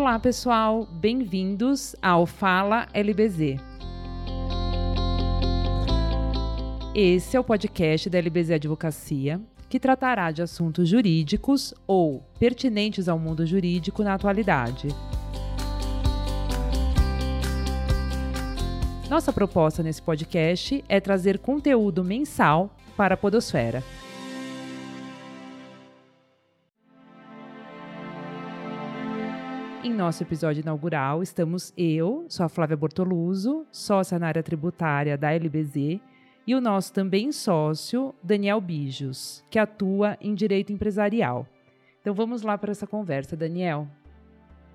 Olá, pessoal, bem-vindos ao Fala LBZ. Esse é o podcast da LBZ Advocacia, que tratará de assuntos jurídicos ou pertinentes ao mundo jurídico na atualidade. Nossa proposta nesse podcast é trazer conteúdo mensal para a Podosfera. Nosso episódio inaugural, estamos eu, sou a Flávia Bortoluso, sócia na área tributária da LBZ, e o nosso também sócio, Daniel Bijos, que atua em direito empresarial. Então vamos lá para essa conversa, Daniel.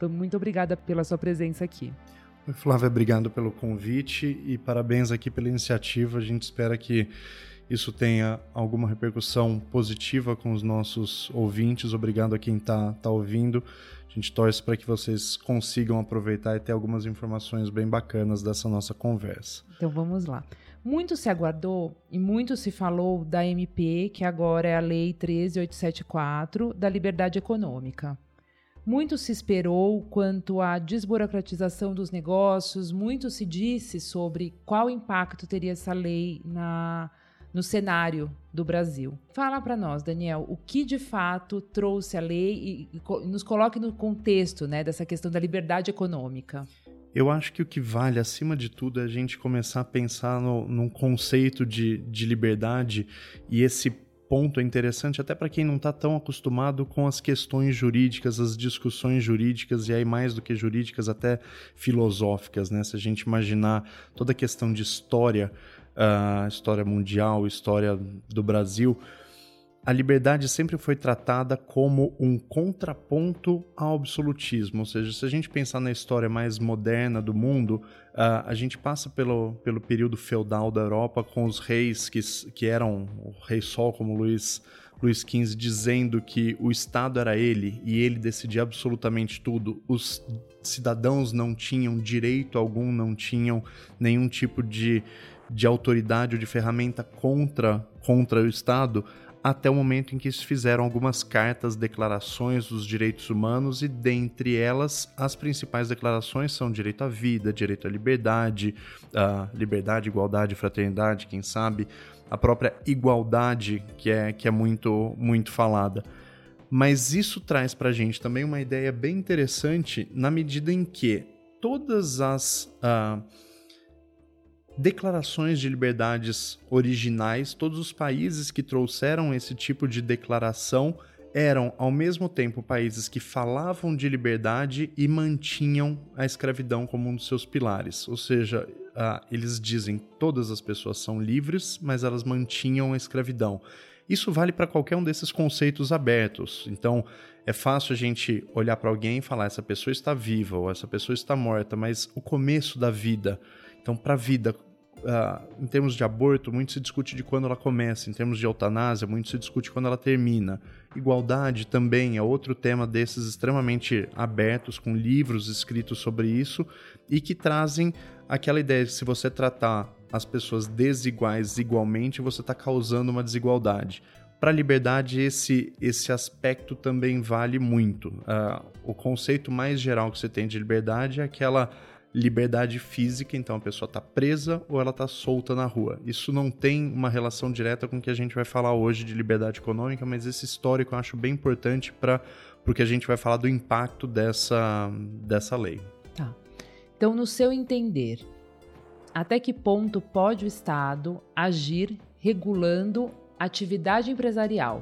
Muito obrigada pela sua presença aqui. Oi, Flávia, obrigado pelo convite e parabéns aqui pela iniciativa. A gente espera que isso tenha alguma repercussão positiva com os nossos ouvintes. Obrigado a quem está tá ouvindo. A gente torce para que vocês consigam aproveitar e ter algumas informações bem bacanas dessa nossa conversa. Então vamos lá. Muito se aguardou e muito se falou da MP, que agora é a Lei 13874, da liberdade econômica. Muito se esperou quanto à desburocratização dos negócios, muito se disse sobre qual impacto teria essa lei na, no cenário do Brasil. Fala para nós, Daniel, o que de fato trouxe a lei e, e nos coloque no contexto né, dessa questão da liberdade econômica. Eu acho que o que vale, acima de tudo, é a gente começar a pensar no, num conceito de, de liberdade e esse ponto é interessante até para quem não está tão acostumado com as questões jurídicas, as discussões jurídicas e aí mais do que jurídicas até filosóficas, né? Se a gente imaginar toda a questão de história, história mundial, história do Brasil, a liberdade sempre foi tratada como um contraponto ao absolutismo. Ou seja, se a gente pensar na história mais moderna do mundo, uh, a gente passa pelo, pelo período feudal da Europa com os reis que, que eram o rei Sol, como Luís, Luís XV, dizendo que o Estado era ele e ele decidia absolutamente tudo. Os cidadãos não tinham direito algum, não tinham nenhum tipo de, de autoridade ou de ferramenta contra, contra o Estado até o momento em que se fizeram algumas cartas, declarações dos direitos humanos e dentre elas as principais declarações são direito à vida, direito à liberdade, liberdade, igualdade, fraternidade, quem sabe, a própria igualdade que é que é muito muito falada. Mas isso traz para a gente também uma ideia bem interessante na medida em que todas as uh, declarações de liberdades originais, todos os países que trouxeram esse tipo de declaração eram, ao mesmo tempo, países que falavam de liberdade e mantinham a escravidão como um dos seus pilares. Ou seja, eles dizem todas as pessoas são livres, mas elas mantinham a escravidão. Isso vale para qualquer um desses conceitos abertos. Então, é fácil a gente olhar para alguém e falar: essa pessoa está viva ou essa pessoa está morta, mas o começo da vida. Então, para a vida, uh, em termos de aborto, muito se discute de quando ela começa, em termos de eutanásia, muito se discute quando ela termina. Igualdade também é outro tema desses extremamente abertos, com livros escritos sobre isso e que trazem aquela ideia de se você tratar as pessoas desiguais igualmente, você está causando uma desigualdade. Para a liberdade, esse, esse aspecto também vale muito. Uh, o conceito mais geral que você tem de liberdade é aquela liberdade física, então a pessoa está presa ou ela está solta na rua. Isso não tem uma relação direta com o que a gente vai falar hoje de liberdade econômica, mas esse histórico eu acho bem importante para porque a gente vai falar do impacto dessa, dessa lei. Tá. Então, no seu entender, até que ponto pode o Estado agir regulando atividade empresarial?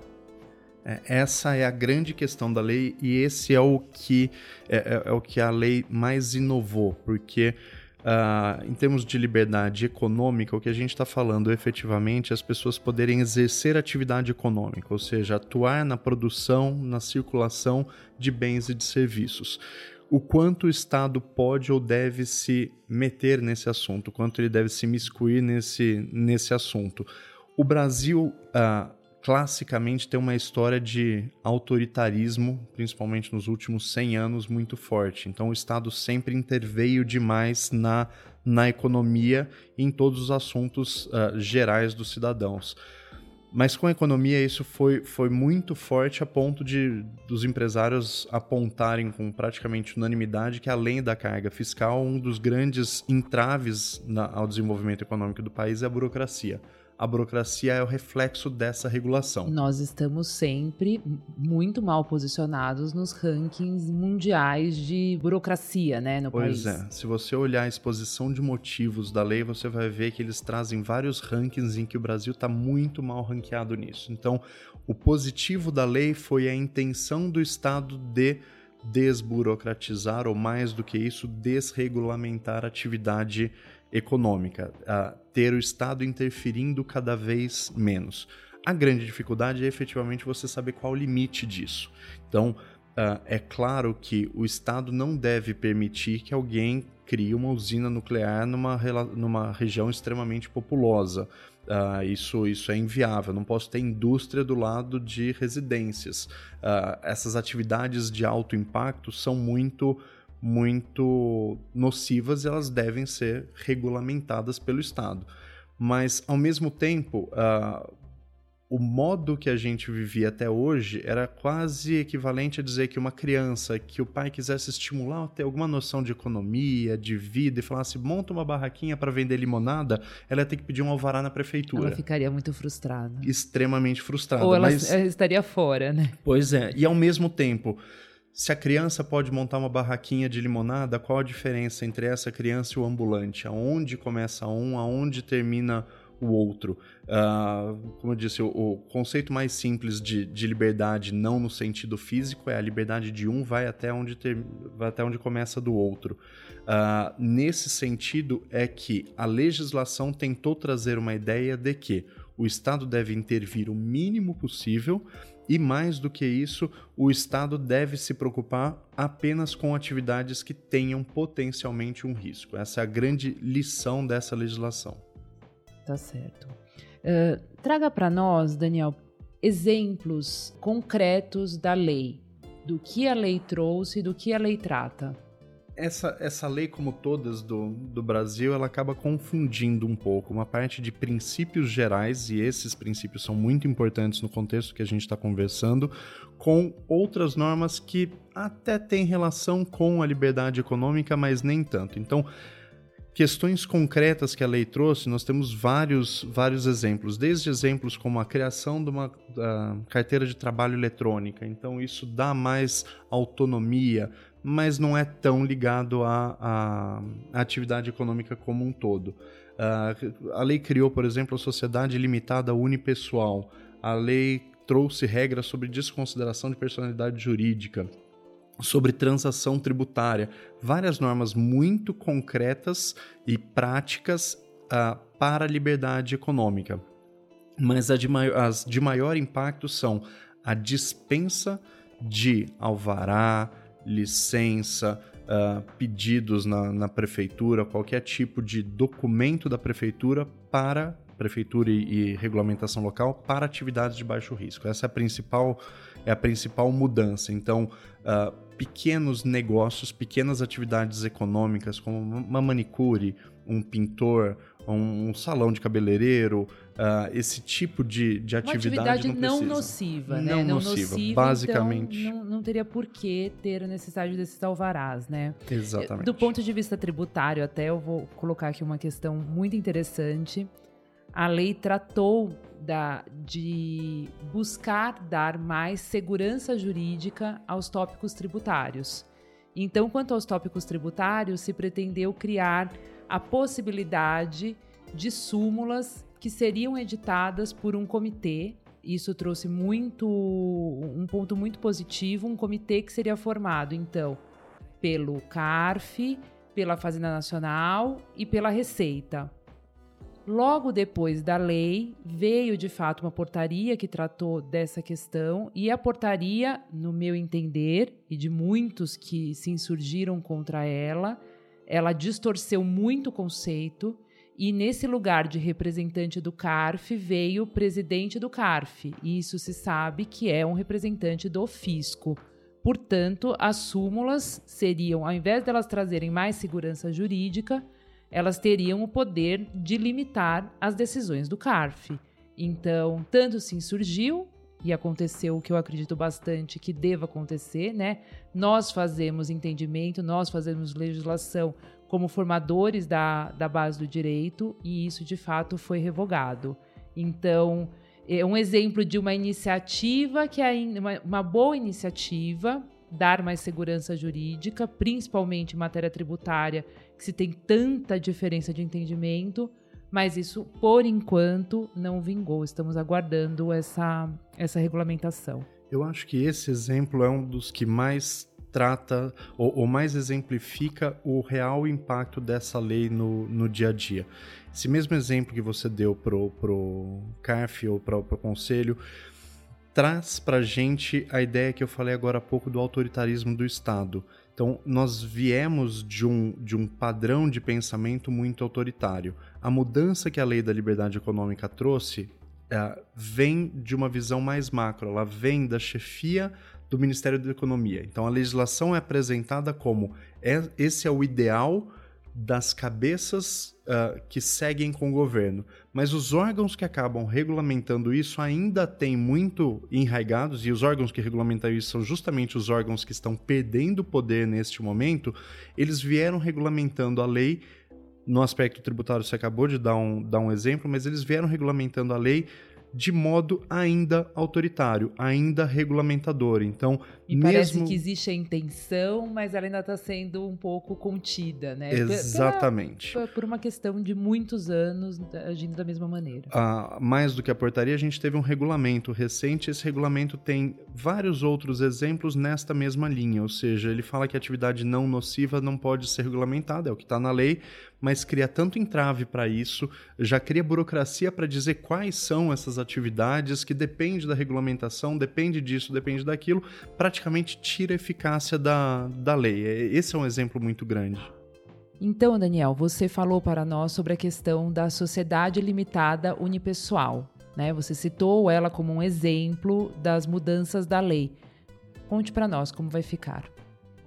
É, essa é a grande questão da lei e esse é o que é, é, é o que a lei mais inovou, porque uh, em termos de liberdade econômica, o que a gente está falando efetivamente é as pessoas poderem exercer atividade econômica, ou seja, atuar na produção, na circulação de bens e de serviços. O quanto o Estado pode ou deve se meter nesse assunto, o quanto ele deve se miscuir nesse, nesse assunto. O Brasil uh, classicamente tem uma história de autoritarismo, principalmente nos últimos 100 anos, muito forte. Então o Estado sempre interveio demais na, na economia e em todos os assuntos uh, gerais dos cidadãos. Mas com a economia isso foi, foi muito forte a ponto de dos empresários apontarem com praticamente unanimidade que além da carga fiscal, um dos grandes entraves na, ao desenvolvimento econômico do país é a burocracia a burocracia é o reflexo dessa regulação. Nós estamos sempre muito mal posicionados nos rankings mundiais de burocracia, né, no pois país. Pois é. Se você olhar a exposição de motivos da lei, você vai ver que eles trazem vários rankings em que o Brasil está muito mal ranqueado nisso. Então, o positivo da lei foi a intenção do Estado de desburocratizar, ou mais do que isso, desregulamentar a atividade econômica, a ter o Estado interferindo cada vez menos. A grande dificuldade é efetivamente você saber qual o limite disso. Então, uh, é claro que o Estado não deve permitir que alguém crie uma usina nuclear numa, numa região extremamente populosa. Uh, isso, isso é inviável. Não posso ter indústria do lado de residências. Uh, essas atividades de alto impacto são muito muito nocivas e elas devem ser regulamentadas pelo Estado. Mas, ao mesmo tempo, uh, o modo que a gente vivia até hoje era quase equivalente a dizer que uma criança que o pai quisesse estimular ter alguma noção de economia, de vida e falasse monta uma barraquinha para vender limonada, ela ia ter que pedir um alvará na prefeitura. Ela ficaria muito frustrada. Extremamente frustrada. Ou ela mas... estaria fora, né? Pois é. E ao mesmo tempo, se a criança pode montar uma barraquinha de limonada, qual a diferença entre essa criança e o ambulante? Aonde começa um, aonde termina o outro? Uh, como eu disse, o, o conceito mais simples de, de, liberdade, não no sentido físico, é a liberdade de um vai até onde, ter, vai até onde começa do outro. Uh, nesse sentido, é que a legislação tentou trazer uma ideia de que o Estado deve intervir o mínimo possível e mais do que isso, o Estado deve se preocupar apenas com atividades que tenham potencialmente um risco. Essa é a grande lição dessa legislação. Tá certo. Uh, traga para nós, Daniel, exemplos concretos da lei, do que a lei trouxe e do que a lei trata essa, essa lei, como todas do, do Brasil, ela acaba confundindo um pouco uma parte de princípios gerais, e esses princípios são muito importantes no contexto que a gente está conversando, com outras normas que até têm relação com a liberdade econômica, mas nem tanto. Então, questões concretas que a lei trouxe, nós temos vários, vários exemplos, desde exemplos como a criação de uma carteira de trabalho eletrônica. Então, isso dá mais autonomia mas não é tão ligado à, à, atividade econômica como um todo. Uh, a lei criou, por exemplo, a sociedade limitada unipessoal. A lei trouxe regras sobre desconsideração de personalidade jurídica, sobre transação tributária, várias normas muito concretas e práticas uh, para a liberdade econômica. Mas de as de maior impacto são a dispensa de alvará, licença, uh, pedidos na, na, prefeitura, qualquer tipo de documento da prefeitura para prefeitura e, e, regulamentação local para atividades de baixo risco. Essa é a principal, é a principal mudança. Então, uh, pequenos negócios, pequenas atividades econômicas, como uma manicure, um pintor, um, um salão de cabeleireiro, uh, esse tipo de, de atividade. Uma atividade não, não nociva, né? Não, nociva, nociva, basicamente. Então não, não, teria por que ter a necessidade desses alvarás, né? Exatamente. Do ponto de vista tributário, até eu vou colocar aqui uma questão muito interessante. A lei tratou da, de buscar dar mais segurança jurídica aos tópicos tributários. Então, quanto aos tópicos tributários, se pretendeu criar a possibilidade de súmulas que seriam editadas por um comitê. Isso trouxe muito um ponto muito positivo, um comitê que seria formado então pelo CARF, pela Fazenda Nacional e pela Receita. Logo depois da lei, veio de fato uma portaria que tratou dessa questão, e a portaria, no meu entender, e de muitos que se insurgiram contra ela, ela distorceu muito o conceito e nesse lugar de representante do CARF veio o presidente do CARF. E isso se sabe que é um representante do fisco. Portanto, as súmulas seriam, ao invés delas trazerem mais segurança jurídica, elas teriam o poder de limitar as decisões do CARF. Então, tanto se insurgiu, e aconteceu o que eu acredito bastante que deva acontecer, né? Nós fazemos entendimento, nós fazemos legislação como formadores da, da base do direito, e isso de fato foi revogado. Então, é um exemplo de uma iniciativa que é uma, uma boa iniciativa, dar mais segurança jurídica, principalmente em matéria tributária, que se tem tanta diferença de entendimento, mas isso, por enquanto, não vingou. Estamos aguardando essa, essa regulamentação. Eu acho que esse exemplo é um dos que mais trata ou, ou, mais exemplifica o real impacto dessa lei no, no dia a dia. Esse mesmo exemplo que você deu pro, pro CARF ou pro, pro Conselho traz para gente a ideia que eu falei agora há pouco do autoritarismo do Estado. Então, nós viemos de um, de um padrão de pensamento muito autoritário. A mudança que a lei da liberdade econômica trouxe é, vem de uma visão mais macro, ela vem da chefia do Ministério da Economia. Então, a legislação é apresentada como é, esse é o ideal das cabeças uh, que seguem com o governo. Mas os órgãos que acabam regulamentando isso ainda têm muito enraigados, e os órgãos que regulamentam isso são justamente os órgãos que estão perdendo poder neste momento. Eles vieram regulamentando a lei. No aspecto tributário, você acabou de dar um, dar um exemplo, mas eles vieram regulamentando a lei de modo ainda autoritário, ainda regulamentador. Então, e mesmo... parece que existe a intenção, mas ela ainda está sendo um pouco contida, né? Exatamente. Por, por, uma questão de muitos anos agindo da mesma maneira. Ah, mais do que a portaria, a gente teve um regulamento recente. Esse regulamento tem vários outros exemplos nesta mesma linha, ou seja, ele fala que a atividade não nociva não pode ser regulamentada, é o que está na lei, mas cria tanto entrave para isso, já cria burocracia para dizer quais são essas atividades, que depende da regulamentação, depende disso, depende daquilo, praticamente tira a eficácia da, da lei. É, esse é um exemplo muito grande. Então, Daniel, você falou para nós sobre a questão da sociedade limitada unipessoal. Né? Você citou ela como um exemplo das mudanças da lei. Conte para nós como vai ficar.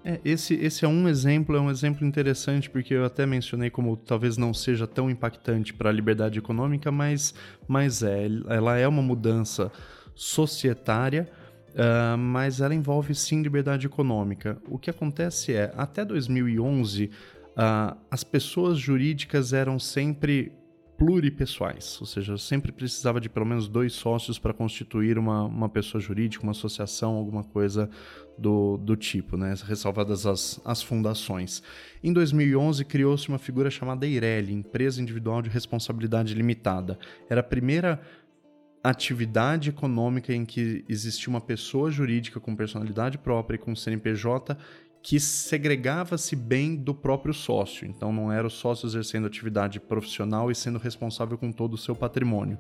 É, esse, esse é um exemplo, é um exemplo interessante, porque eu até mencionei como talvez não seja tão impactante para a liberdade econômica, mas, mas é. Ela é uma mudança societária, uh, mas ela envolve sim liberdade econômica. O que acontece é, até 2011, uh, ah, as pessoas jurídicas eram sempre pluripessoais, ou seja, sempre precisava de pelo menos dois sócios para constituir uma, uma pessoa jurídica, uma associação, alguma coisa do, do tipo, né? ressalvadas as, as fundações. Em 2011, criou-se uma figura chamada EIRELI, Empresa Individual de Responsabilidade Limitada. Era a primeira atividade econômica em que existia uma pessoa jurídica com personalidade própria e com CNPJ que segregava-se bem do próprio sócio. Então, não era o sócio exercendo atividade profissional e sendo responsável com todo o seu patrimônio.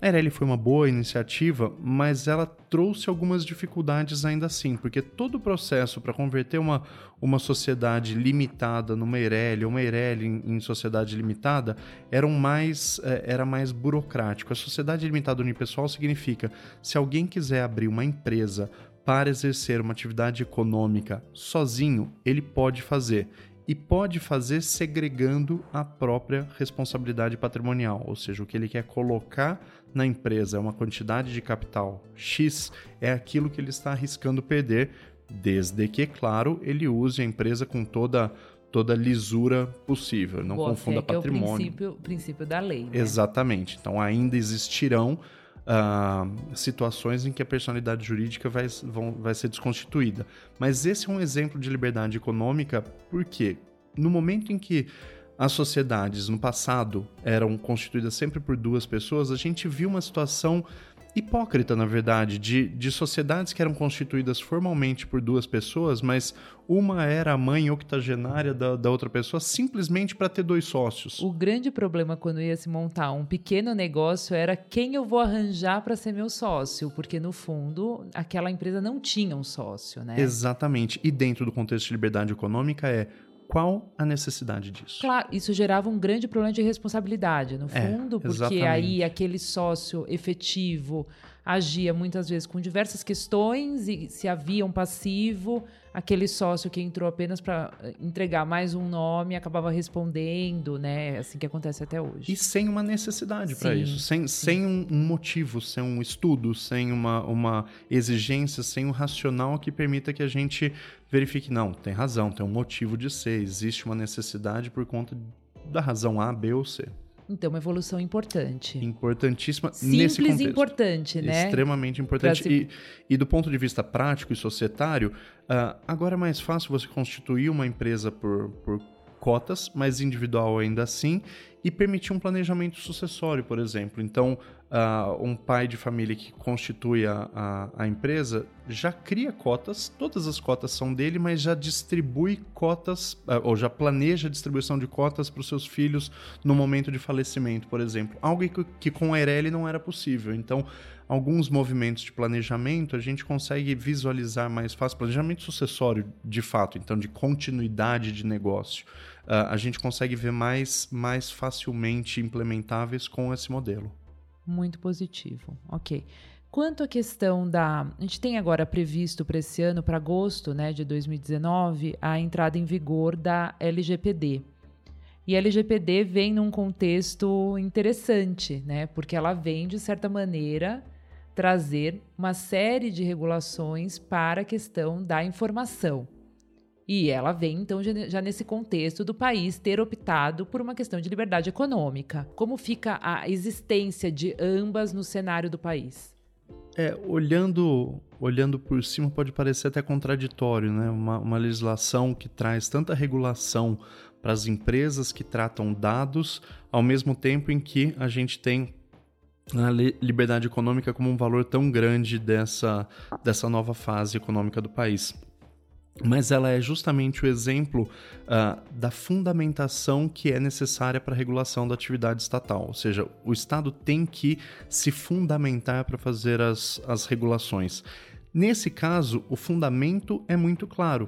A Eireli foi uma boa iniciativa, mas ela trouxe algumas dificuldades ainda assim, porque todo o processo para converter uma, uma sociedade limitada numa Eireli, uma Eireli em, em, sociedade limitada, era mais, é, era mais burocrático. A sociedade limitada unipessoal significa, se alguém quiser abrir uma empresa para exercer uma atividade econômica sozinho, ele pode fazer. E pode fazer segregando a própria responsabilidade patrimonial, ou seja, o que ele quer colocar na empresa é uma quantidade de capital X, é aquilo que ele está arriscando perder, desde que, claro, ele use a empresa com toda toda lisura possível, não Boa confunda patrimônio. É o princípio, princípio da lei. Né? Exatamente. Então ainda existirão uh, situações em que a personalidade jurídica vai, vão, vai ser desconstituída. Mas esse é um exemplo de liberdade econômica porque no momento em que as sociedades no passado eram constituídas sempre por duas pessoas, a gente viu uma situação hipócrita, na verdade, de, de sociedades que eram constituídas formalmente por duas pessoas, mas uma era a mãe octogenária da, da outra pessoa simplesmente para ter dois sócios. O grande problema quando ia se montar um pequeno negócio era quem eu vou arranjar para ser meu sócio, porque no fundo aquela empresa não tinha um sócio, né? Exatamente. E dentro do contexto de liberdade econômica é qual a necessidade disso? Claro, isso gerava um grande problema de responsabilidade, no é, fundo, é, porque aí aquele sócio efetivo agia muitas vezes com diversas questões e se havia um passivo, aquele sócio que entrou apenas para eh, entregar mais um nome acabava respondendo, né? Assim que acontece até hoje. E sem uma necessidade para isso, sem, sem um, um, motivo, sem um estudo, sem uma, uma exigência, sem um racional que permita que a gente verifique, não, tem razão, tem um motivo de ser, existe uma necessidade por conta da razão A, B ou C. Então, uma evolução importante. Importantíssima Simples nesse contexto. e importante, né? Extremamente importante. Se... E, e, do ponto de vista prático e societário, uh, agora é mais fácil você constituir uma empresa por, por cotas, mas individual ainda assim, e permitir um planejamento sucessório, por exemplo. Então, uh, um pai de família que constitui a, a, a, empresa já cria cotas, todas as cotas são dele, mas já distribui cotas, uh, ou já planeja a distribuição de cotas para os seus filhos no momento de falecimento, por exemplo. Algo que, que com a Eireli não era possível. Então, alguns movimentos de planejamento a gente consegue visualizar mais fácil, planejamento sucessório de fato, então de continuidade de negócio uh, a gente consegue ver mais, mais facilmente implementáveis com esse modelo. Muito positivo. Ok. Quanto à questão da. A gente tem agora previsto para esse ano, para agosto né, de 2019, a entrada em vigor da LGPD. E a LGPD vem num contexto interessante, né? Porque ela vem, de certa maneira, trazer uma série de regulações para a questão da informação. E ela vem, então, já nesse contexto do país ter optado por uma questão de liberdade econômica. Como fica a existência de ambas no cenário do país? É, olhando, olhando por cima pode parecer até contraditório, né? Uma, uma legislação que traz tanta regulação para as empresas que tratam dados, ao mesmo tempo em que a gente tem a liberdade econômica como um valor tão grande dessa, dessa nova fase econômica do país mas ela é justamente o exemplo uh, da fundamentação que é necessária para a regulação da atividade estatal. Ou seja, o Estado tem que se fundamentar para fazer as, as regulações. Nesse caso, o fundamento é muito claro: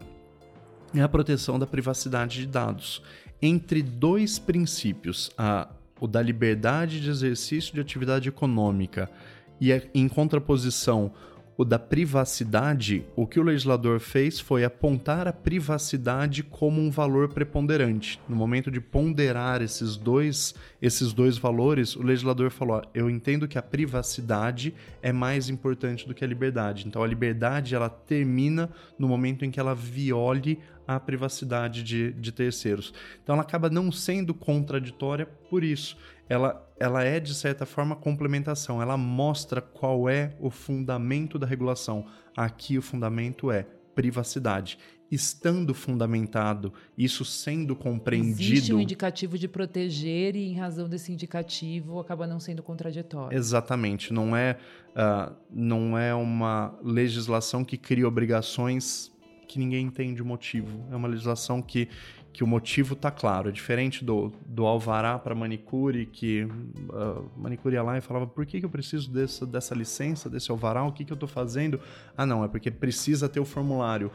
é a proteção da privacidade de dados. Entre dois princípios, a, o da liberdade de exercício de atividade econômica e, a, em contraposição, o da privacidade, o que o legislador fez foi apontar a privacidade como um valor preponderante. No momento de ponderar esses dois, esses dois valores, o legislador falou: eu entendo que a privacidade é mais importante do que a liberdade. Então a liberdade ela termina no momento em que ela viole a privacidade de, de terceiros. Então ela acaba não sendo contraditória por isso ela, ela é, de certa forma, complementação. Ela mostra qual é o fundamento da regulação. Aqui o fundamento é privacidade. Estando fundamentado, isso sendo compreendido. Existe um indicativo de proteger e, em razão desse indicativo, acaba não sendo contraditório. Exatamente. Não é, uh, não é uma legislação que cria obrigações que ninguém entende o motivo. É uma legislação que, que o motivo está claro. É diferente do, do alvará para manicure, que uh, manicure ia lá e falava: por que, que eu preciso dessa, dessa licença, desse alvará? O que, que eu estou fazendo? Ah, não, é porque precisa ter o formulário.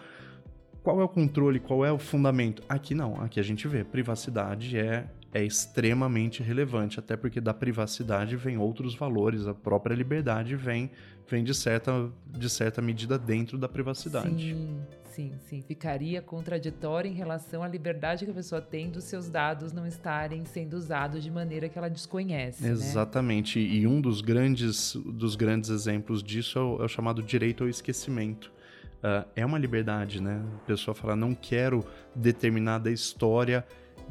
Qual é o controle? Qual é o fundamento? Aqui não, aqui a gente vê. Privacidade é, é extremamente relevante, até porque da privacidade vem outros valores, a própria liberdade vem, vem de, certa, de certa medida dentro da privacidade. Sim sim, sim. Ficaria contraditório em relação à liberdade que a pessoa tem dos seus dados não estarem sendo usados de maneira que ela desconhece. Né? Exatamente. Né? E um dos grandes, dos grandes exemplos disso é o, é o chamado direito ao esquecimento. Uh, é uma liberdade, né? A pessoa fala, não quero determinada história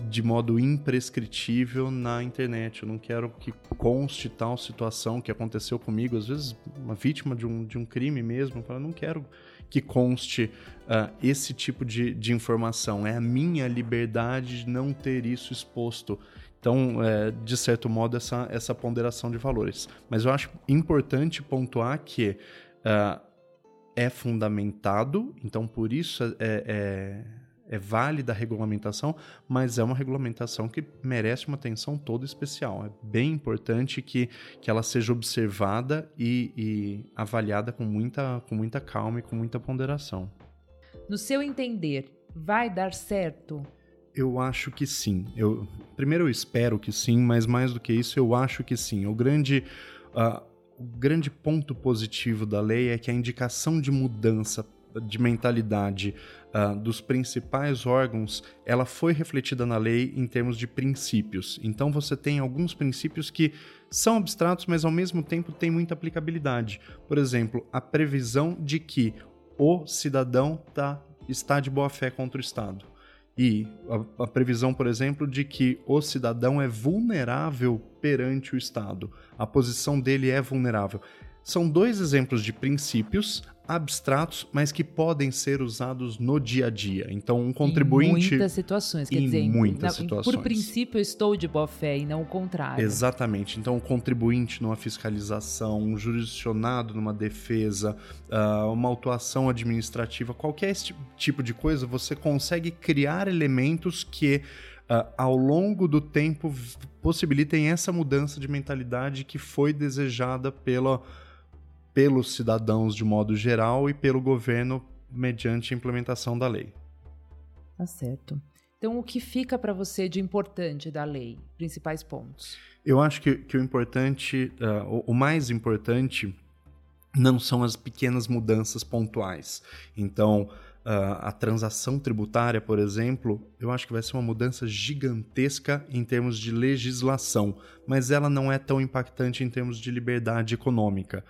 de modo imprescritível na internet. Eu não quero que conste tal situação que aconteceu comigo, às vezes uma vítima de um, de um crime mesmo. Eu não quero que conste uh, esse tipo de, de informação. É a minha liberdade de não ter isso exposto. Então, é, de certo modo, essa, essa ponderação de valores. Mas eu acho importante pontuar que uh, é fundamentado, então por isso é, é é válida a regulamentação, mas é uma regulamentação que merece uma atenção toda especial. É bem importante que, que ela seja observada e, e avaliada com muita, com muita calma e com muita ponderação. No seu entender, vai dar certo? Eu acho que sim. Eu, primeiro, eu espero que sim, mas mais do que isso, eu acho que sim. O grande. Uh, o grande ponto positivo da lei é que a indicação de mudança de mentalidade uh, dos principais órgãos, ela foi refletida na lei em termos de princípios. Então você tem alguns princípios que são abstratos, mas ao mesmo tempo têm muita aplicabilidade. Por exemplo, a previsão de que o cidadão tá, está de boa fé contra o Estado. E a, a, previsão, por exemplo, de que o cidadão é vulnerável perante o Estado. A posição dele é vulnerável. São dois exemplos de princípios abstratos, mas que podem ser usados no dia a dia. Então, um contribuinte. Em muitas situações, quer em dizer, muitas na, situações. Por princípio, eu estou de boa fé e não o contrário. Exatamente. Então, um contribuinte numa fiscalização, um jurisdicionado numa defesa, uh, uma autuação administrativa, qualquer tipo de coisa, você consegue criar elementos que. Uh, ao longo do tempo possibilitem essa mudança de mentalidade que foi desejada pela, pelos cidadãos de modo geral e pelo governo mediante a implementação da lei. Tá certo. Então, o que fica para você de importante da lei? Principais pontos. Eu acho que, que o importante, uh, o, o mais importante, não são as pequenas mudanças pontuais. Então, a transação tributária, por exemplo, eu acho que vai ser uma mudança gigantesca em termos de legislação, mas ela não é tão impactante em termos de liberdade econômica,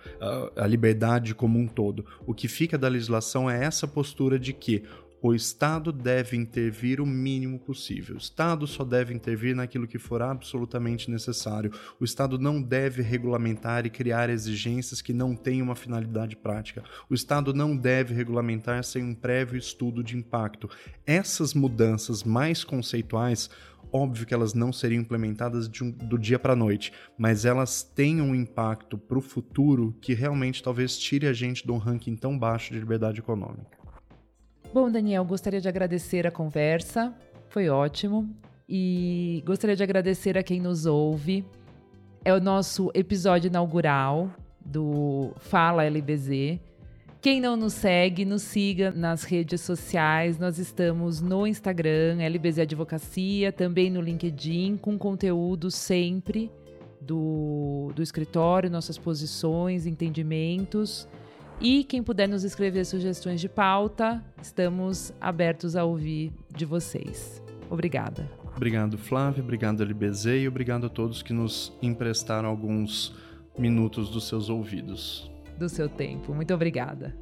a liberdade como um todo. O que fica da legislação é essa postura de que o Estado deve intervir o mínimo possível. O Estado só deve intervir naquilo que for absolutamente necessário. O Estado não deve regulamentar e criar exigências que não tenham uma finalidade prática. O Estado não deve regulamentar sem um prévio estudo de impacto. Essas mudanças mais conceituais Óbvio que elas não seriam implementadas um, do dia para a noite, mas elas têm um impacto para o futuro que realmente talvez tire a gente de um ranking tão baixo de liberdade econômica. Bom, Daniel, gostaria de agradecer a conversa, foi ótimo. E gostaria de agradecer a quem nos ouve. É o nosso episódio inaugural do Fala LBZ. Quem não nos segue, nos siga nas redes sociais. Nós estamos no Instagram, LBZ Advocacia, também no LinkedIn, com conteúdo sempre do, do escritório, nossas posições, entendimentos. E quem puder nos escrever sugestões de pauta, estamos abertos a ouvir de vocês. Obrigada. Obrigado, Flávia. Obrigado, LBZ. E obrigado a todos que nos emprestaram alguns minutos dos seus ouvidos. Do seu tempo. Muito obrigada.